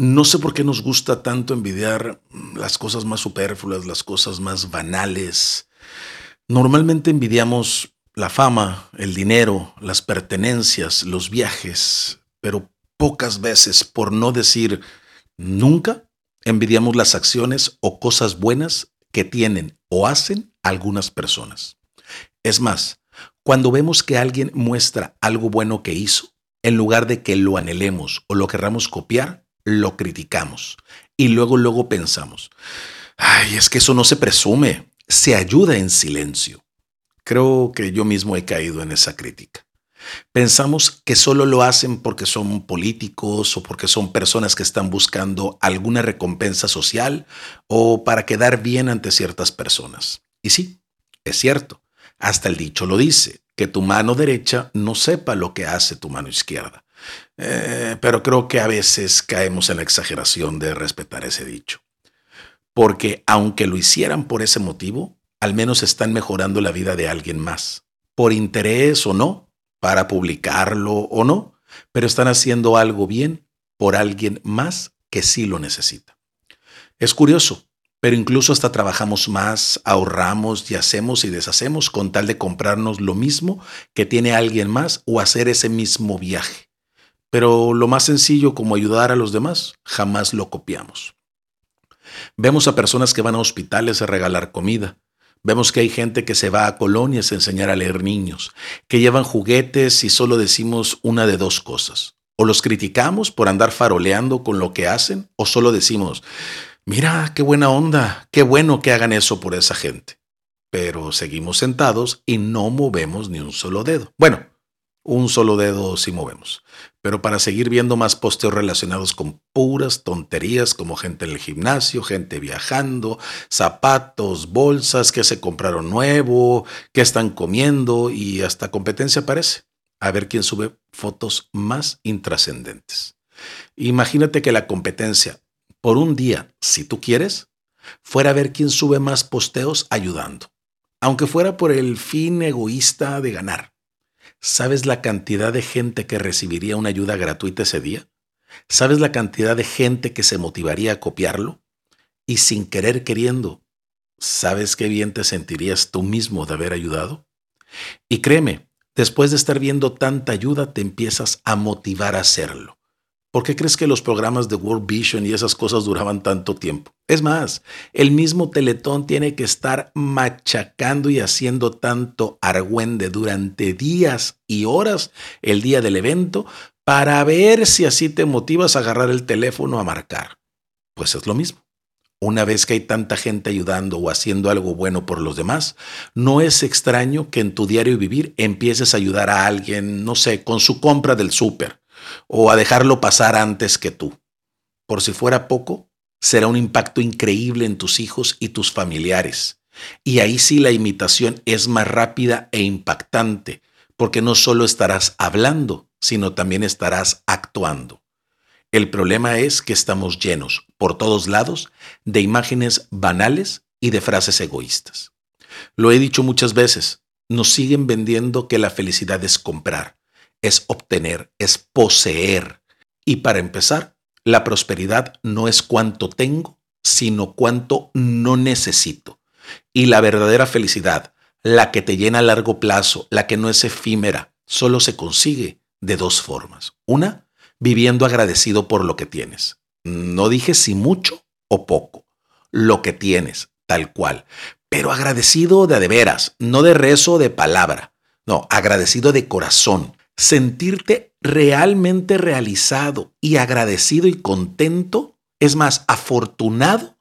No sé por qué nos gusta tanto envidiar las cosas más superfluas, las cosas más banales. Normalmente envidiamos la fama, el dinero, las pertenencias, los viajes, pero pocas veces, por no decir nunca, envidiamos las acciones o cosas buenas que tienen o hacen algunas personas. Es más, cuando vemos que alguien muestra algo bueno que hizo, en lugar de que lo anhelemos o lo querramos copiar, lo criticamos y luego, luego pensamos, ay, es que eso no se presume, se ayuda en silencio. Creo que yo mismo he caído en esa crítica. Pensamos que solo lo hacen porque son políticos o porque son personas que están buscando alguna recompensa social o para quedar bien ante ciertas personas. Y sí, es cierto, hasta el dicho lo dice, que tu mano derecha no sepa lo que hace tu mano izquierda. Eh, pero creo que a veces caemos en la exageración de respetar ese dicho. Porque aunque lo hicieran por ese motivo, al menos están mejorando la vida de alguien más. Por interés o no, para publicarlo o no, pero están haciendo algo bien por alguien más que sí lo necesita. Es curioso, pero incluso hasta trabajamos más, ahorramos y hacemos y deshacemos con tal de comprarnos lo mismo que tiene alguien más o hacer ese mismo viaje. Pero lo más sencillo como ayudar a los demás, jamás lo copiamos. Vemos a personas que van a hospitales a regalar comida. Vemos que hay gente que se va a colonias a enseñar a leer niños, que llevan juguetes y solo decimos una de dos cosas. O los criticamos por andar faroleando con lo que hacen, o solo decimos, mira, qué buena onda, qué bueno que hagan eso por esa gente. Pero seguimos sentados y no movemos ni un solo dedo. Bueno, un solo dedo si movemos. Pero para seguir viendo más posteos relacionados con puras tonterías como gente en el gimnasio, gente viajando, zapatos, bolsas que se compraron nuevo, que están comiendo y hasta competencia parece. A ver quién sube fotos más intrascendentes. Imagínate que la competencia, por un día, si tú quieres, fuera a ver quién sube más posteos ayudando, aunque fuera por el fin egoísta de ganar. ¿Sabes la cantidad de gente que recibiría una ayuda gratuita ese día? ¿Sabes la cantidad de gente que se motivaría a copiarlo? Y sin querer queriendo, ¿sabes qué bien te sentirías tú mismo de haber ayudado? Y créeme, después de estar viendo tanta ayuda, te empiezas a motivar a hacerlo. ¿Por qué crees que los programas de World Vision y esas cosas duraban tanto tiempo? Es más, el mismo Teletón tiene que estar machacando y haciendo tanto argüende durante días y horas el día del evento para ver si así te motivas a agarrar el teléfono a marcar. Pues es lo mismo. Una vez que hay tanta gente ayudando o haciendo algo bueno por los demás, no es extraño que en tu diario vivir empieces a ayudar a alguien, no sé, con su compra del súper o a dejarlo pasar antes que tú. Por si fuera poco, será un impacto increíble en tus hijos y tus familiares. Y ahí sí la imitación es más rápida e impactante, porque no solo estarás hablando, sino también estarás actuando. El problema es que estamos llenos, por todos lados, de imágenes banales y de frases egoístas. Lo he dicho muchas veces, nos siguen vendiendo que la felicidad es comprar es obtener, es poseer. Y para empezar, la prosperidad no es cuánto tengo, sino cuánto no necesito. Y la verdadera felicidad, la que te llena a largo plazo, la que no es efímera, solo se consigue de dos formas. Una, viviendo agradecido por lo que tienes. No dije si mucho o poco, lo que tienes, tal cual. Pero agradecido de de veras, no de rezo de palabra. No, agradecido de corazón, sentirte realmente realizado y agradecido y contento, es más, afortunado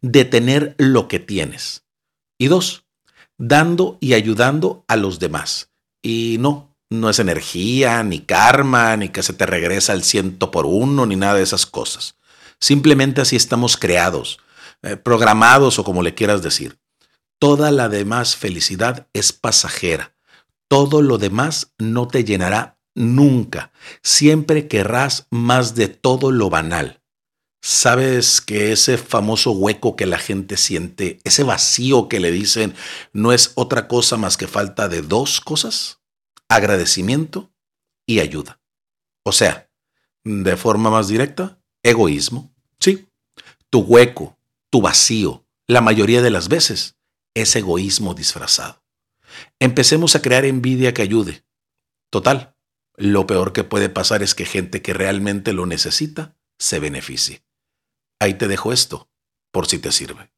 de tener lo que tienes. Y dos, dando y ayudando a los demás. Y no, no es energía, ni karma, ni que se te regresa el ciento por uno, ni nada de esas cosas. Simplemente así estamos creados, eh, programados o como le quieras decir. Toda la demás felicidad es pasajera todo lo demás no te llenará nunca. Siempre querrás más de todo lo banal. ¿Sabes que ese famoso hueco que la gente siente, ese vacío que le dicen, no es otra cosa más que falta de dos cosas? Agradecimiento y ayuda. O sea, de forma más directa, Egoísmo. Sí. Tu hueco, tu vacío, la mayoría de las veces, es egoísmo disfrazado. Empecemos a crear envidia que ayude. Total, lo peor que puede pasar es que gente que realmente lo necesita se beneficie. Ahí te dejo esto, por si te sirve.